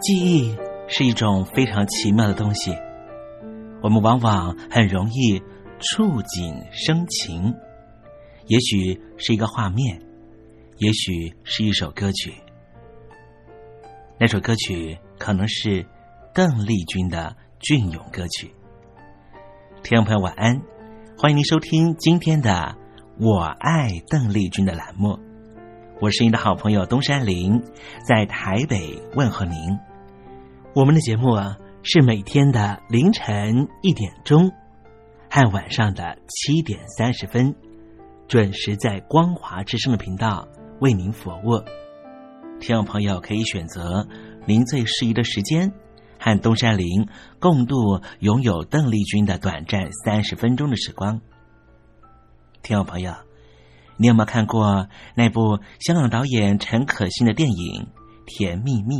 记忆是一种非常奇妙的东西，我们往往很容易触景生情。也许是一个画面，也许是一首歌曲。那首歌曲可能是邓丽君的隽永歌曲。听众朋友，晚安，欢迎您收听今天的《我爱邓丽君》的栏目。我是您的好朋友东山林，在台北问候您。我们的节目啊，是每天的凌晨一点钟和晚上的七点三十分，准时在光华之声的频道为您服务。听众朋友可以选择您最适宜的时间，和东山林共度拥有邓丽君的短暂三十分钟的时光。听众朋友，你有没有看过那部香港导演陈可辛的电影《甜蜜蜜》？